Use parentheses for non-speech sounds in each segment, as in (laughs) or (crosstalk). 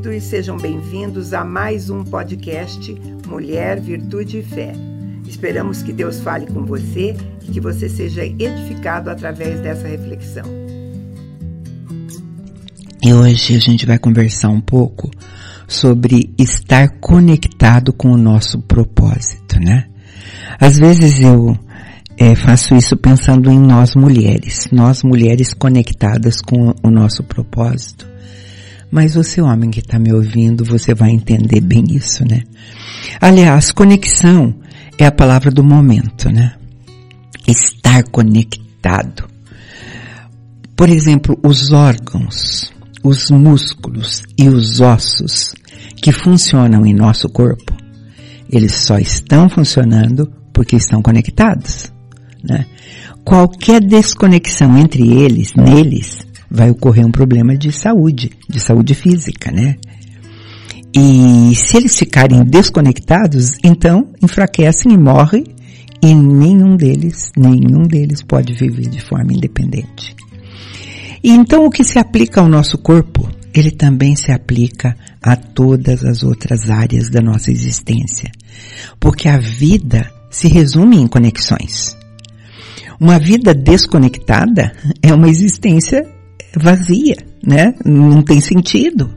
queridos, sejam bem-vindos a mais um podcast Mulher, Virtude e Fé. Esperamos que Deus fale com você e que você seja edificado através dessa reflexão. E hoje a gente vai conversar um pouco sobre estar conectado com o nosso propósito, né? Às vezes eu é, faço isso pensando em nós mulheres, nós mulheres conectadas com o nosso propósito. Mas você, homem que está me ouvindo, você vai entender bem isso, né? Aliás, conexão é a palavra do momento, né? Estar conectado. Por exemplo, os órgãos, os músculos e os ossos que funcionam em nosso corpo, eles só estão funcionando porque estão conectados. Né? Qualquer desconexão entre eles, neles, vai ocorrer um problema de saúde, de saúde física, né? E se eles ficarem desconectados, então enfraquecem e morrem e nenhum deles, nenhum deles pode viver de forma independente. E então o que se aplica ao nosso corpo, ele também se aplica a todas as outras áreas da nossa existência. Porque a vida se resume em conexões. Uma vida desconectada (laughs) é uma existência vazia, né? Não tem sentido.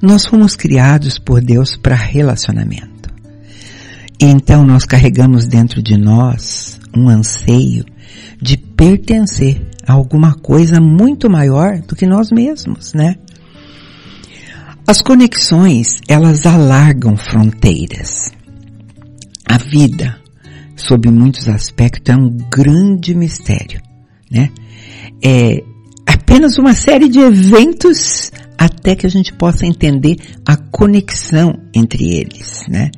Nós fomos criados por Deus para relacionamento. Então nós carregamos dentro de nós um anseio de pertencer a alguma coisa muito maior do que nós mesmos, né? As conexões, elas alargam fronteiras. A vida, sob muitos aspectos, é um grande mistério, né? É apenas uma série de eventos até que a gente possa entender a conexão entre eles, né?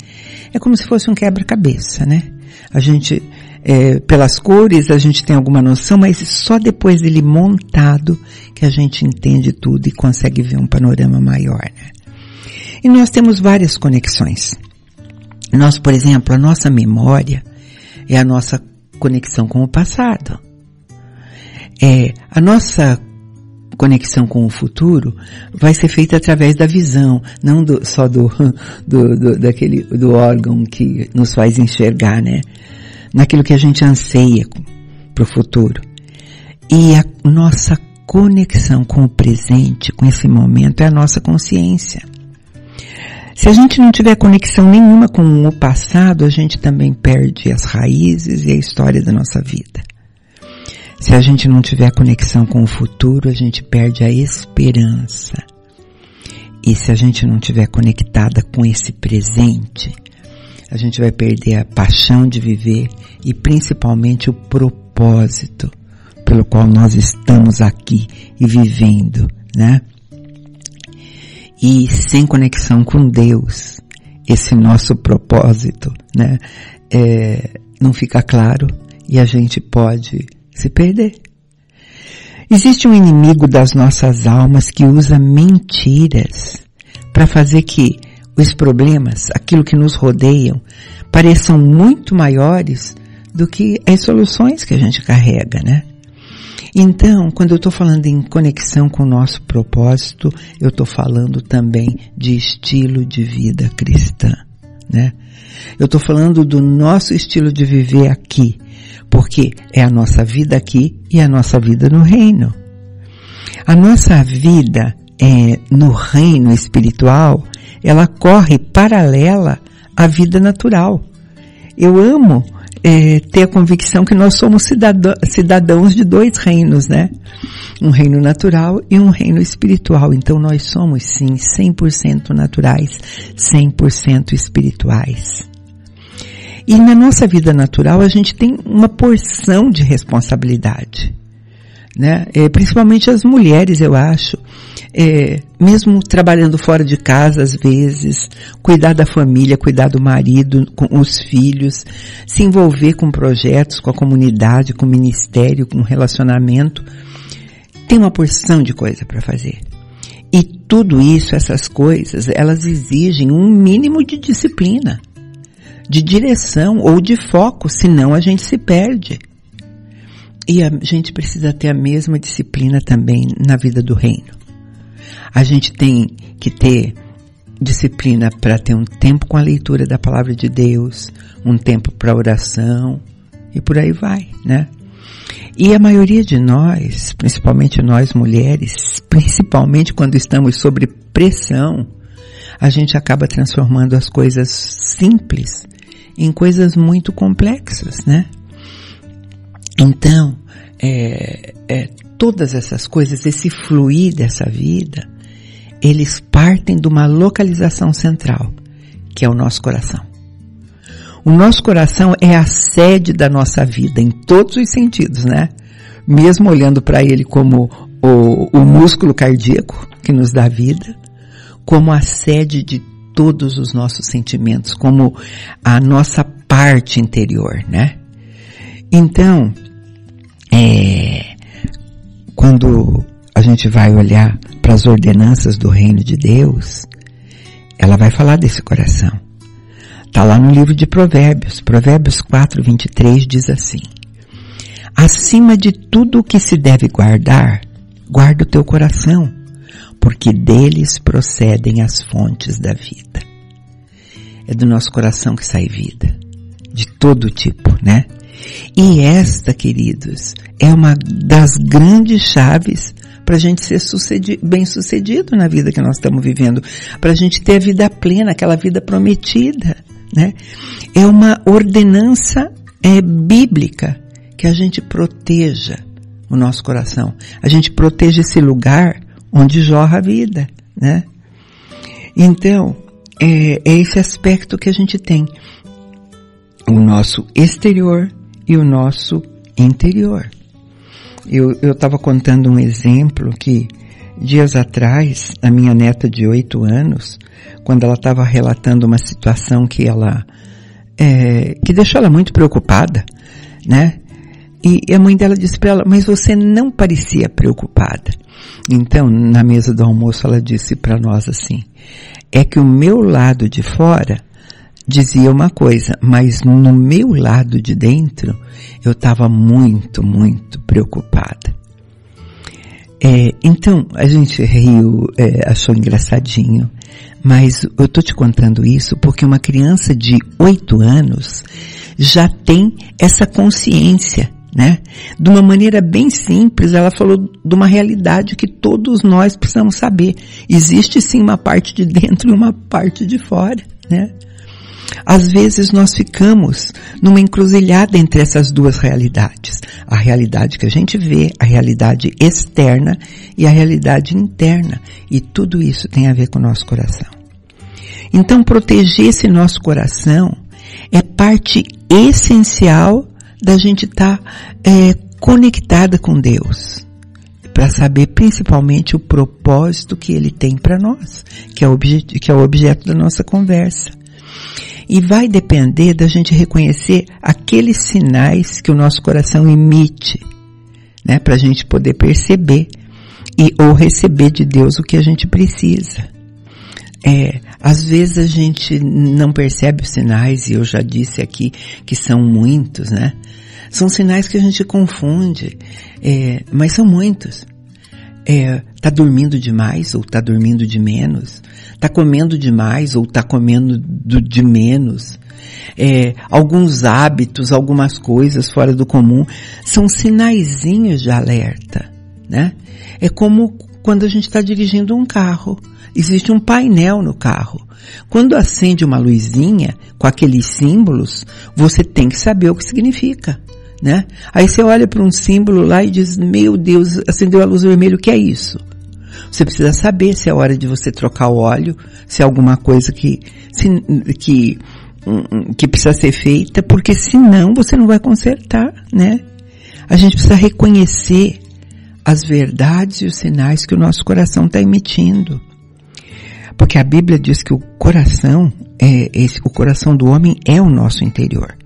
É como se fosse um quebra-cabeça, né? A gente, é, pelas cores, a gente tem alguma noção, mas só depois dele montado que a gente entende tudo e consegue ver um panorama maior, né? E nós temos várias conexões. Nós, por exemplo, a nossa memória é a nossa conexão com o passado. É, a nossa conexão com o futuro vai ser feita através da visão, não do, só do, (laughs) do, do, daquele, do órgão que nos faz enxergar, né? Naquilo que a gente anseia para o futuro. E a nossa conexão com o presente, com esse momento, é a nossa consciência. Se a gente não tiver conexão nenhuma com o passado, a gente também perde as raízes e a história da nossa vida. Se a gente não tiver conexão com o futuro, a gente perde a esperança. E se a gente não tiver conectada com esse presente, a gente vai perder a paixão de viver e principalmente o propósito pelo qual nós estamos aqui e vivendo, né? e sem conexão com Deus, esse nosso propósito, né, é, não fica claro e a gente pode se perder. Existe um inimigo das nossas almas que usa mentiras para fazer que os problemas, aquilo que nos rodeiam, pareçam muito maiores do que as soluções que a gente carrega, né? Então, quando eu estou falando em conexão com o nosso propósito, eu estou falando também de estilo de vida cristã, né? Eu estou falando do nosso estilo de viver aqui, porque é a nossa vida aqui e a nossa vida no reino. A nossa vida é, no reino espiritual, ela corre paralela à vida natural. Eu amo é, ter a convicção que nós somos cidadã, cidadãos de dois reinos, né? Um reino natural e um reino espiritual. Então nós somos sim 100% naturais, 100% espirituais. E na nossa vida natural a gente tem uma porção de responsabilidade né? É, principalmente as mulheres, eu acho, é, mesmo trabalhando fora de casa às vezes, cuidar da família, cuidar do marido, com os filhos, se envolver com projetos, com a comunidade, com o ministério, com relacionamento, tem uma porção de coisa para fazer. E tudo isso, essas coisas, elas exigem um mínimo de disciplina. De direção ou de foco, senão a gente se perde. E a gente precisa ter a mesma disciplina também na vida do reino. A gente tem que ter disciplina para ter um tempo com a leitura da palavra de Deus, um tempo para oração e por aí vai, né? E a maioria de nós, principalmente nós mulheres, principalmente quando estamos sob pressão, a gente acaba transformando as coisas simples em coisas muito complexas, né? Então, é, é, todas essas coisas, esse fluir dessa vida, eles partem de uma localização central, que é o nosso coração. O nosso coração é a sede da nossa vida em todos os sentidos, né? Mesmo olhando para ele como o, o músculo cardíaco que nos dá vida, como a sede de todos os nossos sentimentos, como a nossa parte interior, né? Então, é, quando a gente vai olhar para as ordenanças do reino de Deus, ela vai falar desse coração. Está lá no livro de Provérbios, Provérbios 4, 23 diz assim: Acima de tudo o que se deve guardar, guarda o teu coração, porque deles procedem as fontes da vida. É do nosso coração que sai vida, de todo tipo, né? E esta, queridos, é uma das grandes chaves para a gente ser bem sucedido na vida que nós estamos vivendo, para a gente ter a vida plena, aquela vida prometida né? É uma ordenança é, bíblica que a gente proteja o nosso coração. A gente proteja esse lugar onde jorra a vida, né? Então, é, é esse aspecto que a gente tem. O nosso exterior e o nosso interior. Eu estava contando um exemplo que dias atrás, a minha neta de oito anos, quando ela estava relatando uma situação que ela, é, que deixou ela muito preocupada, né? E a mãe dela disse para ela, mas você não parecia preocupada. Então, na mesa do almoço, ela disse para nós assim, é que o meu lado de fora dizia uma coisa, mas no meu lado de dentro, eu estava muito, muito preocupada. É, então, a gente riu, é, achou engraçadinho, mas eu tô te contando isso porque uma criança de oito anos já tem essa consciência, né? De uma maneira bem simples, ela falou de uma realidade que todos nós precisamos saber. Existe sim uma parte de dentro e uma parte de fora, né? Às vezes nós ficamos numa encruzilhada entre essas duas realidades. A realidade que a gente vê, a realidade externa e a realidade interna. E tudo isso tem a ver com o nosso coração. Então proteger esse nosso coração é parte essencial da gente estar tá, é, conectada com Deus para saber principalmente o propósito que Ele tem para nós, que é, o que é o objeto da nossa conversa. E vai depender da gente reconhecer aqueles sinais que o nosso coração emite, né, para a gente poder perceber e ou receber de Deus o que a gente precisa. É, às vezes a gente não percebe os sinais, e eu já disse aqui que são muitos, né? São sinais que a gente confunde, é, mas são muitos. É, tá dormindo demais ou tá dormindo de menos? Tá comendo demais ou tá comendo do, de menos? É, alguns hábitos, algumas coisas fora do comum, são sinaizinhos de alerta, né? É como quando a gente está dirigindo um carro. Existe um painel no carro. Quando acende uma luzinha com aqueles símbolos, você tem que saber o que significa né? Aí você olha para um símbolo lá e diz, meu Deus, acendeu a luz vermelha, o que é isso? Você precisa saber se é hora de você trocar o óleo, se é alguma coisa que, se, que, que precisa ser feita, porque senão você não vai consertar, né? A gente precisa reconhecer as verdades e os sinais que o nosso coração está emitindo. Porque a Bíblia diz que o coração, é, esse, o coração do homem é o nosso interior,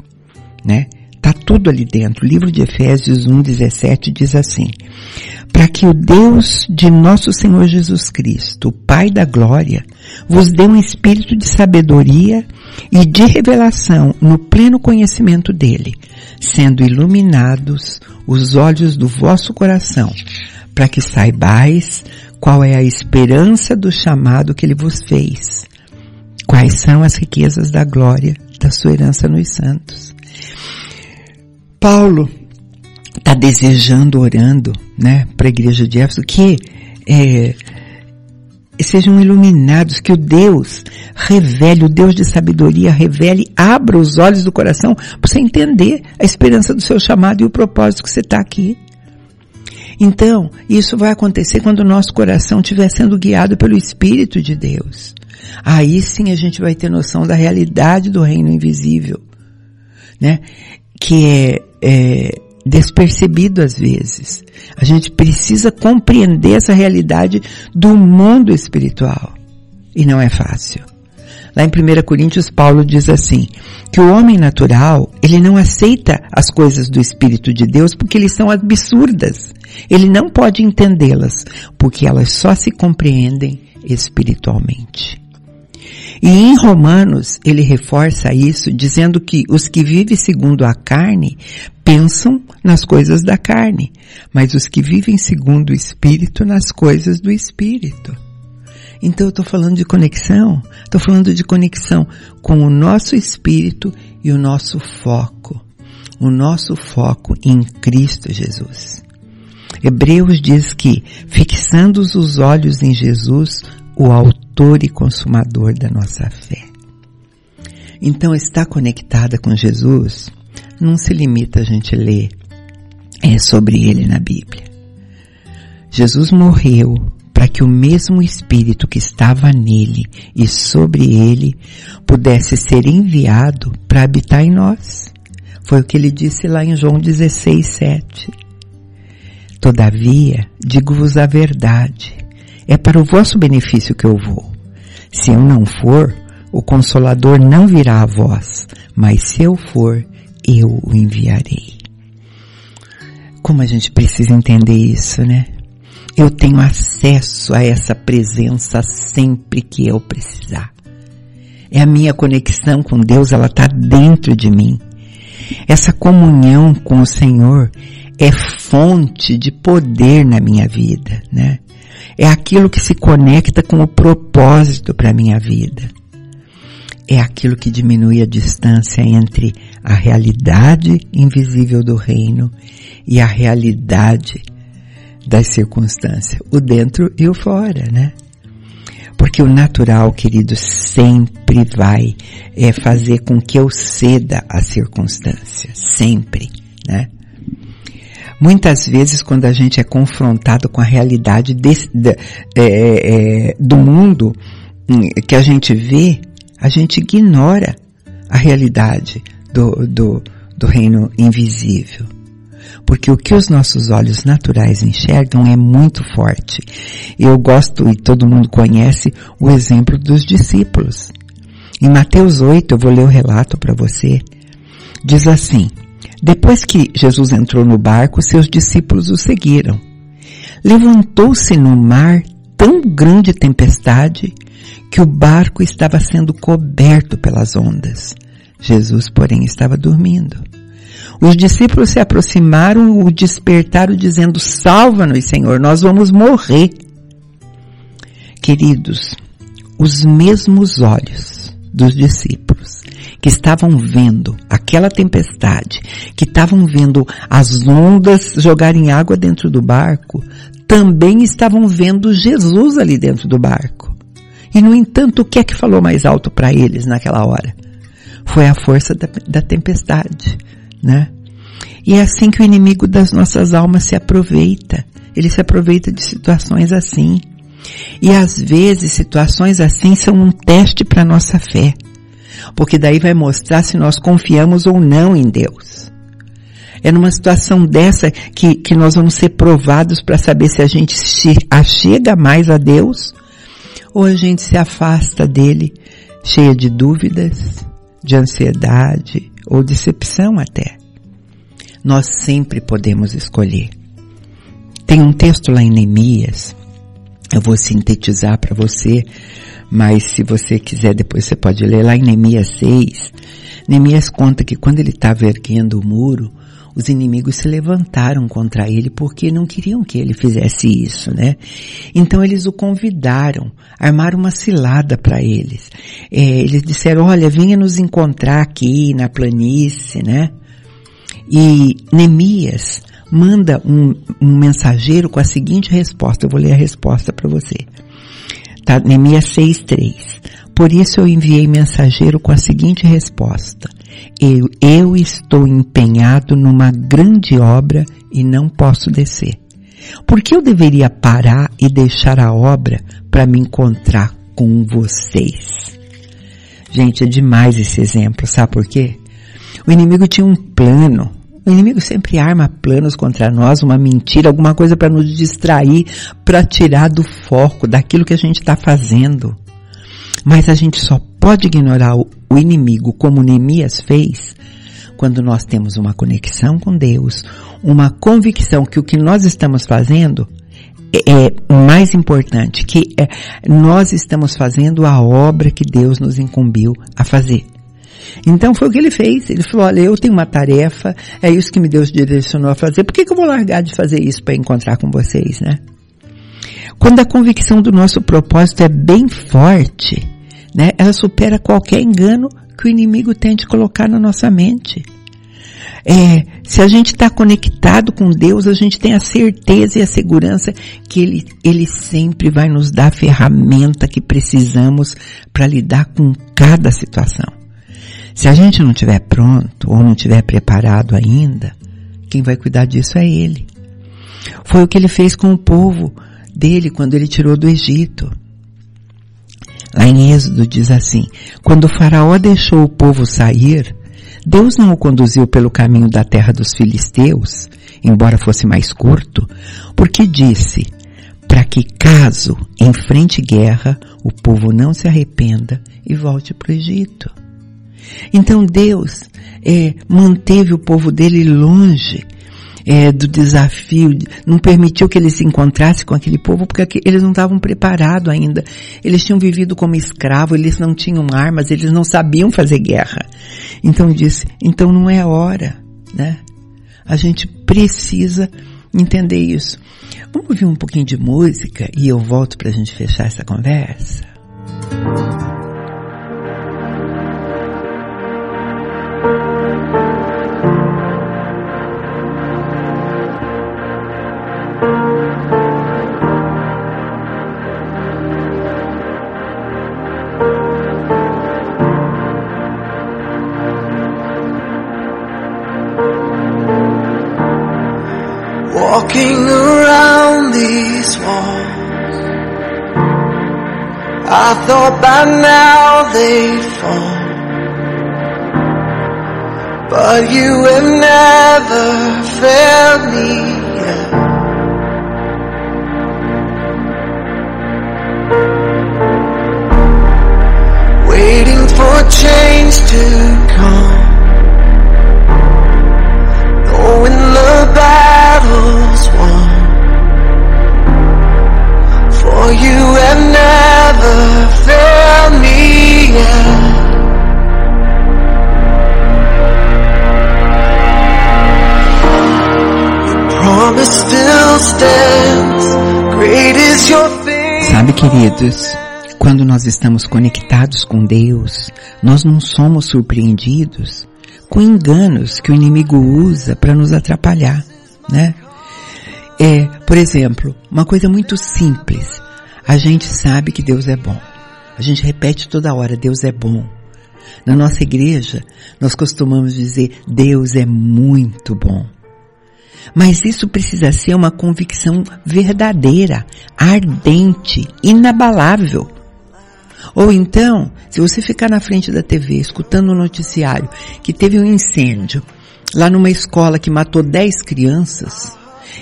né? Está tudo ali dentro. O livro de Efésios 1,17 diz assim, para que o Deus de nosso Senhor Jesus Cristo, o Pai da Glória, vos dê um espírito de sabedoria e de revelação no pleno conhecimento dele, sendo iluminados os olhos do vosso coração, para que saibais qual é a esperança do chamado que ele vos fez, quais são as riquezas da glória da sua herança nos santos. Paulo está desejando, orando, né, para a igreja de Éfeso que é, sejam iluminados, que o Deus revele, o Deus de sabedoria revele, abra os olhos do coração para você entender a esperança do seu chamado e o propósito que você está aqui. Então, isso vai acontecer quando o nosso coração estiver sendo guiado pelo Espírito de Deus. Aí sim a gente vai ter noção da realidade do reino invisível, né? Que é, é despercebido às vezes. A gente precisa compreender essa realidade do mundo espiritual. E não é fácil. Lá em 1 Coríntios, Paulo diz assim, que o homem natural, ele não aceita as coisas do Espírito de Deus porque eles são absurdas. Ele não pode entendê-las, porque elas só se compreendem espiritualmente. E em Romanos, ele reforça isso dizendo que os que vivem segundo a carne pensam nas coisas da carne, mas os que vivem segundo o Espírito nas coisas do Espírito. Então eu estou falando de conexão, estou falando de conexão com o nosso espírito e o nosso foco, o nosso foco em Cristo Jesus. Hebreus diz que, fixando os olhos em Jesus, o autor e consumador da nossa fé. Então, estar conectada com Jesus não se limita a gente ler é, sobre ele na Bíblia. Jesus morreu para que o mesmo Espírito que estava nele e sobre ele pudesse ser enviado para habitar em nós. Foi o que ele disse lá em João 16, 7. Todavia, digo-vos a verdade, é para o vosso benefício que eu vou. Se eu não for, o Consolador não virá a vós, mas se eu for, eu o enviarei. Como a gente precisa entender isso, né? Eu tenho acesso a essa presença sempre que eu precisar. É a minha conexão com Deus, ela está dentro de mim. Essa comunhão com o Senhor é fonte de poder na minha vida, né? É aquilo que se conecta com o propósito para minha vida. É aquilo que diminui a distância entre a realidade invisível do reino e a realidade das circunstâncias, o dentro e o fora, né? Porque o natural, querido, sempre vai é, fazer com que eu ceda às circunstâncias, sempre, né? Muitas vezes, quando a gente é confrontado com a realidade desse, de, é, é, do mundo hum, que a gente vê, a gente ignora a realidade do, do, do reino invisível. Porque o que os nossos olhos naturais enxergam é muito forte. Eu gosto, e todo mundo conhece, o exemplo dos discípulos. Em Mateus 8, eu vou ler o relato para você. Diz assim, depois que Jesus entrou no barco, seus discípulos o seguiram. Levantou-se no mar tão grande tempestade que o barco estava sendo coberto pelas ondas. Jesus, porém, estava dormindo. Os discípulos se aproximaram, o despertaram, dizendo: Salva-nos, Senhor, nós vamos morrer. Queridos, os mesmos olhos dos discípulos que estavam vendo aquela tempestade, que estavam vendo as ondas jogarem água dentro do barco, também estavam vendo Jesus ali dentro do barco. E no entanto, o que é que falou mais alto para eles naquela hora? Foi a força da, da tempestade, né? E é assim que o inimigo das nossas almas se aproveita. Ele se aproveita de situações assim. E às vezes situações assim são um teste para nossa fé porque daí vai mostrar se nós confiamos ou não em Deus. É numa situação dessa que, que nós vamos ser provados para saber se a gente se achega mais a Deus ou a gente se afasta dele, cheia de dúvidas, de ansiedade ou decepção até. Nós sempre podemos escolher. Tem um texto lá em Neemias, eu vou sintetizar para você, mas se você quiser depois você pode ler lá em Neemias 6. Neemias conta que quando ele estava erguendo o muro, os inimigos se levantaram contra ele porque não queriam que ele fizesse isso, né? Então eles o convidaram, armaram uma cilada para eles. É, eles disseram, olha, venha nos encontrar aqui na planície, né? E Neemias manda um, um mensageiro com a seguinte resposta, eu vou ler a resposta para você. Tá? Neemias 6.3 Por isso eu enviei mensageiro com a seguinte resposta. Eu, eu estou empenhado numa grande obra e não posso descer. Por que eu deveria parar e deixar a obra para me encontrar com vocês? Gente, é demais esse exemplo, sabe por quê? O inimigo tinha um plano. O inimigo sempre arma planos contra nós, uma mentira, alguma coisa para nos distrair, para tirar do foco daquilo que a gente está fazendo. Mas a gente só pode ignorar o, inimigo como Neemias fez quando nós temos uma conexão com Deus, uma convicção que o que nós estamos fazendo é, é mais importante, que é, nós estamos fazendo a obra que Deus nos incumbiu a fazer. Então foi o que ele fez. Ele falou, olha, eu tenho uma tarefa, é isso que me Deus direcionou a fazer. Por que, que eu vou largar de fazer isso para encontrar com vocês, né? Quando a convicção do nosso propósito é bem forte, né? Ela supera qualquer engano que o inimigo tente colocar na nossa mente. É, se a gente está conectado com Deus, a gente tem a certeza e a segurança que Ele, Ele sempre vai nos dar a ferramenta que precisamos para lidar com cada situação. Se a gente não estiver pronto ou não estiver preparado ainda, quem vai cuidar disso é Ele. Foi o que Ele fez com o povo dele quando Ele tirou do Egito. Lá em Êxodo diz assim, quando o faraó deixou o povo sair, Deus não o conduziu pelo caminho da terra dos filisteus, embora fosse mais curto, porque disse, para que caso enfrente guerra, o povo não se arrependa e volte para o Egito. Então Deus é, manteve o povo dele longe é, do desafio, não permitiu que ele se encontrasse com aquele povo porque eles não estavam preparados ainda. Eles tinham vivido como escravos, eles não tinham armas, eles não sabiam fazer guerra. Então disse, então não é hora, né? A gente precisa entender isso. Vamos ouvir um pouquinho de música e eu volto para a gente fechar essa conversa. Around these walls, I thought by now they'd fall. But you have never failed me yet. Waiting for change to come. Knowing the battle's won. For you have never failed me yet. Sabe, queridos, quando nós estamos conectados com Deus, nós não somos surpreendidos com enganos que o inimigo usa para nos atrapalhar, né? É, por exemplo, uma coisa muito simples. A gente sabe que Deus é bom. A gente repete toda hora, Deus é bom. Na nossa igreja, nós costumamos dizer, Deus é muito bom. Mas isso precisa ser uma convicção verdadeira, ardente, inabalável. Ou então, se você ficar na frente da TV escutando o um noticiário que teve um incêndio lá numa escola que matou 10 crianças,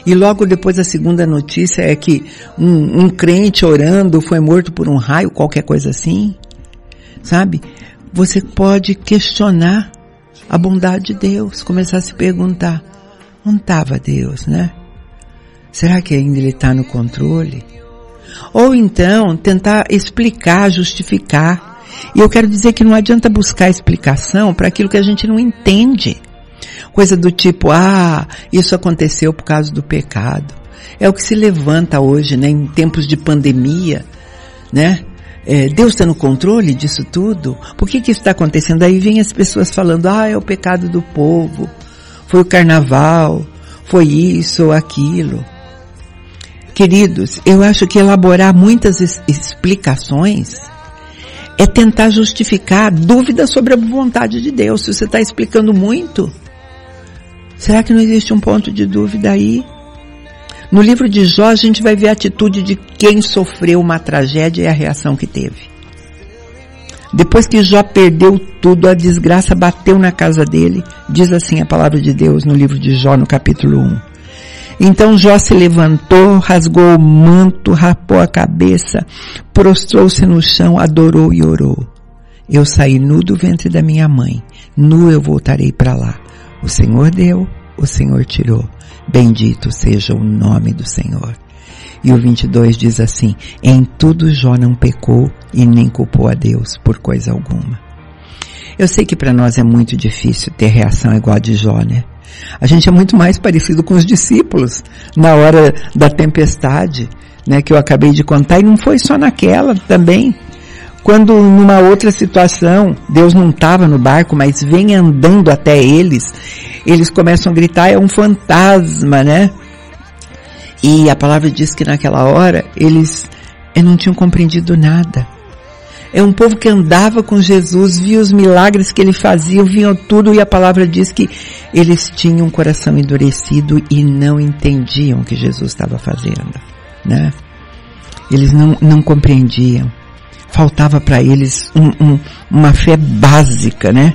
e logo depois a segunda notícia é que um, um crente orando foi morto por um raio, qualquer coisa assim, sabe? Você pode questionar a bondade de Deus, começar a se perguntar, onde estava Deus, né? Será que ainda Ele está no controle? Ou então tentar explicar, justificar. E eu quero dizer que não adianta buscar explicação para aquilo que a gente não entende. Coisa do tipo, ah, isso aconteceu por causa do pecado. É o que se levanta hoje, né, em tempos de pandemia, né? É, Deus está no controle disso tudo? Por que que isso está acontecendo? Aí vem as pessoas falando, ah, é o pecado do povo, foi o carnaval, foi isso ou aquilo. Queridos, eu acho que elaborar muitas explicações é tentar justificar dúvidas sobre a vontade de Deus. Se você está explicando muito, será que não existe um ponto de dúvida aí? No livro de Jó, a gente vai ver a atitude de quem sofreu uma tragédia e a reação que teve. Depois que Jó perdeu tudo, a desgraça bateu na casa dele, diz assim a palavra de Deus no livro de Jó, no capítulo 1. Então Jó se levantou, rasgou o manto, rapou a cabeça, prostrou-se no chão, adorou e orou. Eu saí nu do ventre da minha mãe, nu eu voltarei para lá. O Senhor deu, o Senhor tirou. Bendito seja o nome do Senhor. E o 22 diz assim: Em tudo Jó não pecou e nem culpou a Deus por coisa alguma. Eu sei que para nós é muito difícil ter reação igual a de Jó, né? A gente é muito mais parecido com os discípulos na hora da tempestade, né, que eu acabei de contar, e não foi só naquela também. Quando numa outra situação, Deus não estava no barco, mas vem andando até eles, eles começam a gritar, é um fantasma, né? E a palavra diz que naquela hora eles não tinham compreendido nada. É um povo que andava com Jesus, via os milagres que ele fazia, viam tudo e a palavra diz que eles tinham um coração endurecido e não entendiam o que Jesus estava fazendo, né? Eles não, não compreendiam faltava para eles um, um, uma fé básica, né?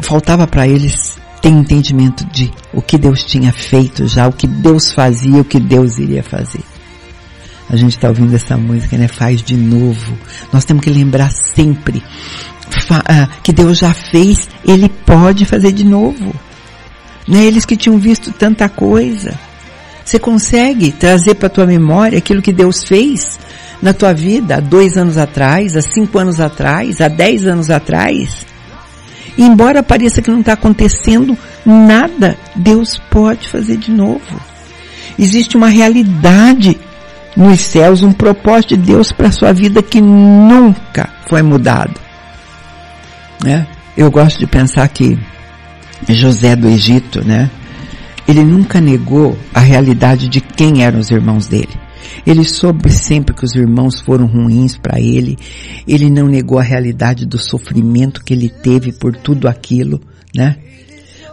Faltava para eles ter entendimento de o que Deus tinha feito já, o que Deus fazia, o que Deus iria fazer. A gente está ouvindo essa música, né? Faz de novo. Nós temos que lembrar sempre ah, que Deus já fez, Ele pode fazer de novo. Né? Eles que tinham visto tanta coisa. Você consegue trazer para tua memória aquilo que Deus fez na tua vida há dois anos atrás, há cinco anos atrás, há dez anos atrás. E embora pareça que não está acontecendo nada, Deus pode fazer de novo. Existe uma realidade nos céus, um propósito de Deus para a sua vida que nunca foi mudado. Né? Eu gosto de pensar que José do Egito, né? Ele nunca negou a realidade de quem eram os irmãos dele. Ele soube sempre que os irmãos foram ruins para ele. Ele não negou a realidade do sofrimento que ele teve por tudo aquilo, né?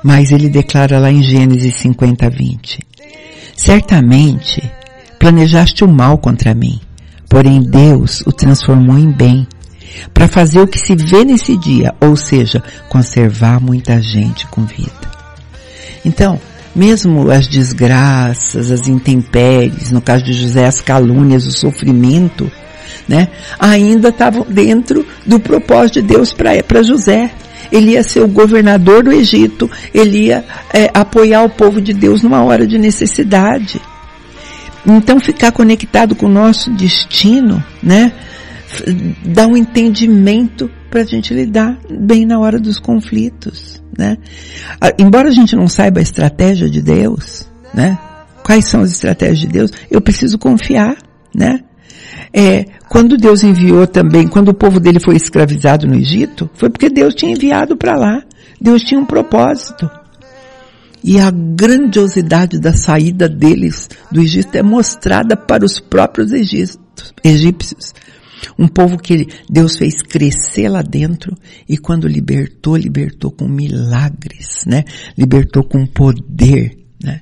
Mas ele declara lá em Gênesis 50, 20. Certamente planejaste o mal contra mim, porém Deus o transformou em bem, para fazer o que se vê nesse dia, ou seja, conservar muita gente com vida. Então, mesmo as desgraças, as intempéries, no caso de José, as calúnias, o sofrimento, né, ainda estavam dentro do propósito de Deus para José. Ele ia ser o governador do Egito, ele ia é, apoiar o povo de Deus numa hora de necessidade. Então ficar conectado com o nosso destino, né, dá um entendimento para a gente lidar bem na hora dos conflitos, né? Ah, embora a gente não saiba a estratégia de Deus, né? Quais são as estratégias de Deus? Eu preciso confiar, né? É, quando Deus enviou também, quando o povo dele foi escravizado no Egito, foi porque Deus tinha enviado para lá. Deus tinha um propósito. E a grandiosidade da saída deles do Egito é mostrada para os próprios egípcios. Um povo que Deus fez crescer lá dentro e quando libertou, libertou com milagres, né? Libertou com poder, né?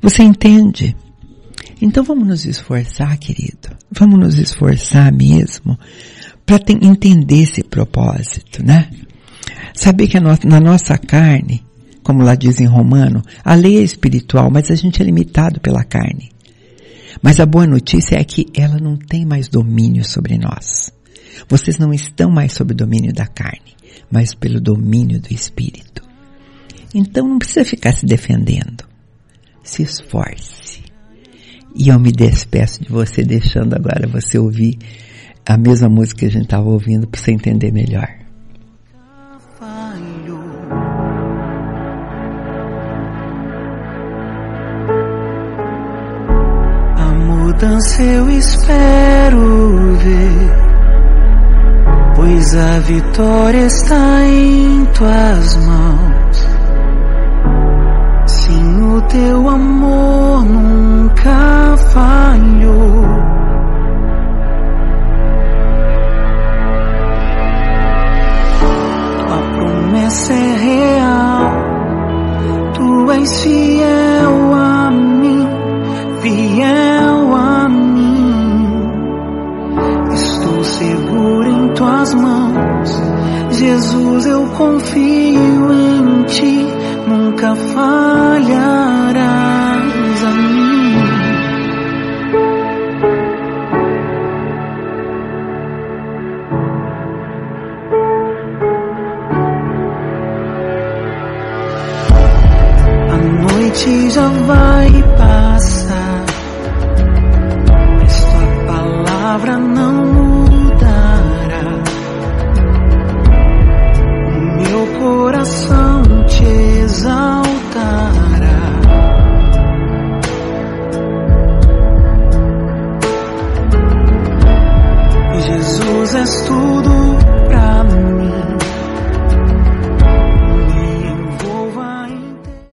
Você entende? Então vamos nos esforçar, querido. Vamos nos esforçar mesmo para entender esse propósito, né? Saber que no, na nossa carne, como lá diz em Romano, a lei é espiritual, mas a gente é limitado pela carne. Mas a boa notícia é que ela não tem mais domínio sobre nós. Vocês não estão mais sob o domínio da carne, mas pelo domínio do Espírito. Então não precisa ficar se defendendo. Se esforce. E eu me despeço de você, deixando agora você ouvir a mesma música que a gente estava ouvindo para você entender melhor. Mudança eu espero ver, pois a vitória está em tuas mãos. Sim, o teu amor nunca falhou. promessa é real. Tu és fiel Jesus, eu confio em ti, nunca falharás